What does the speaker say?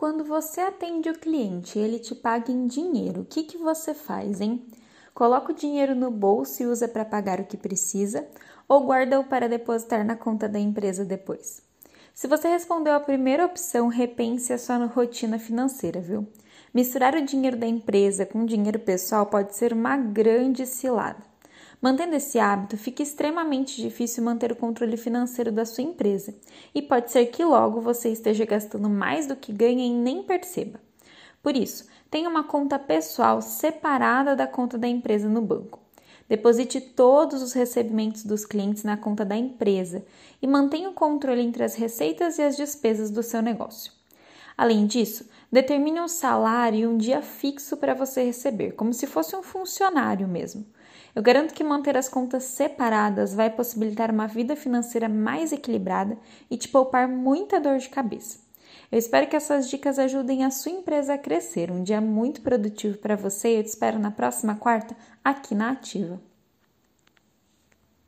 Quando você atende o cliente e ele te paga em dinheiro, o que, que você faz, hein? Coloca o dinheiro no bolso e usa para pagar o que precisa ou guarda-o para depositar na conta da empresa depois? Se você respondeu a primeira opção, repense a sua rotina financeira, viu? Misturar o dinheiro da empresa com o dinheiro pessoal pode ser uma grande cilada. Mantendo esse hábito, fica extremamente difícil manter o controle financeiro da sua empresa e pode ser que logo você esteja gastando mais do que ganha e nem perceba. Por isso, tenha uma conta pessoal separada da conta da empresa no banco. Deposite todos os recebimentos dos clientes na conta da empresa e mantenha o controle entre as receitas e as despesas do seu negócio. Além disso, determine um salário e um dia fixo para você receber, como se fosse um funcionário mesmo. Eu garanto que manter as contas separadas vai possibilitar uma vida financeira mais equilibrada e te poupar muita dor de cabeça. Eu espero que essas dicas ajudem a sua empresa a crescer. Um dia muito produtivo para você e eu te espero na próxima quarta aqui na Ativa.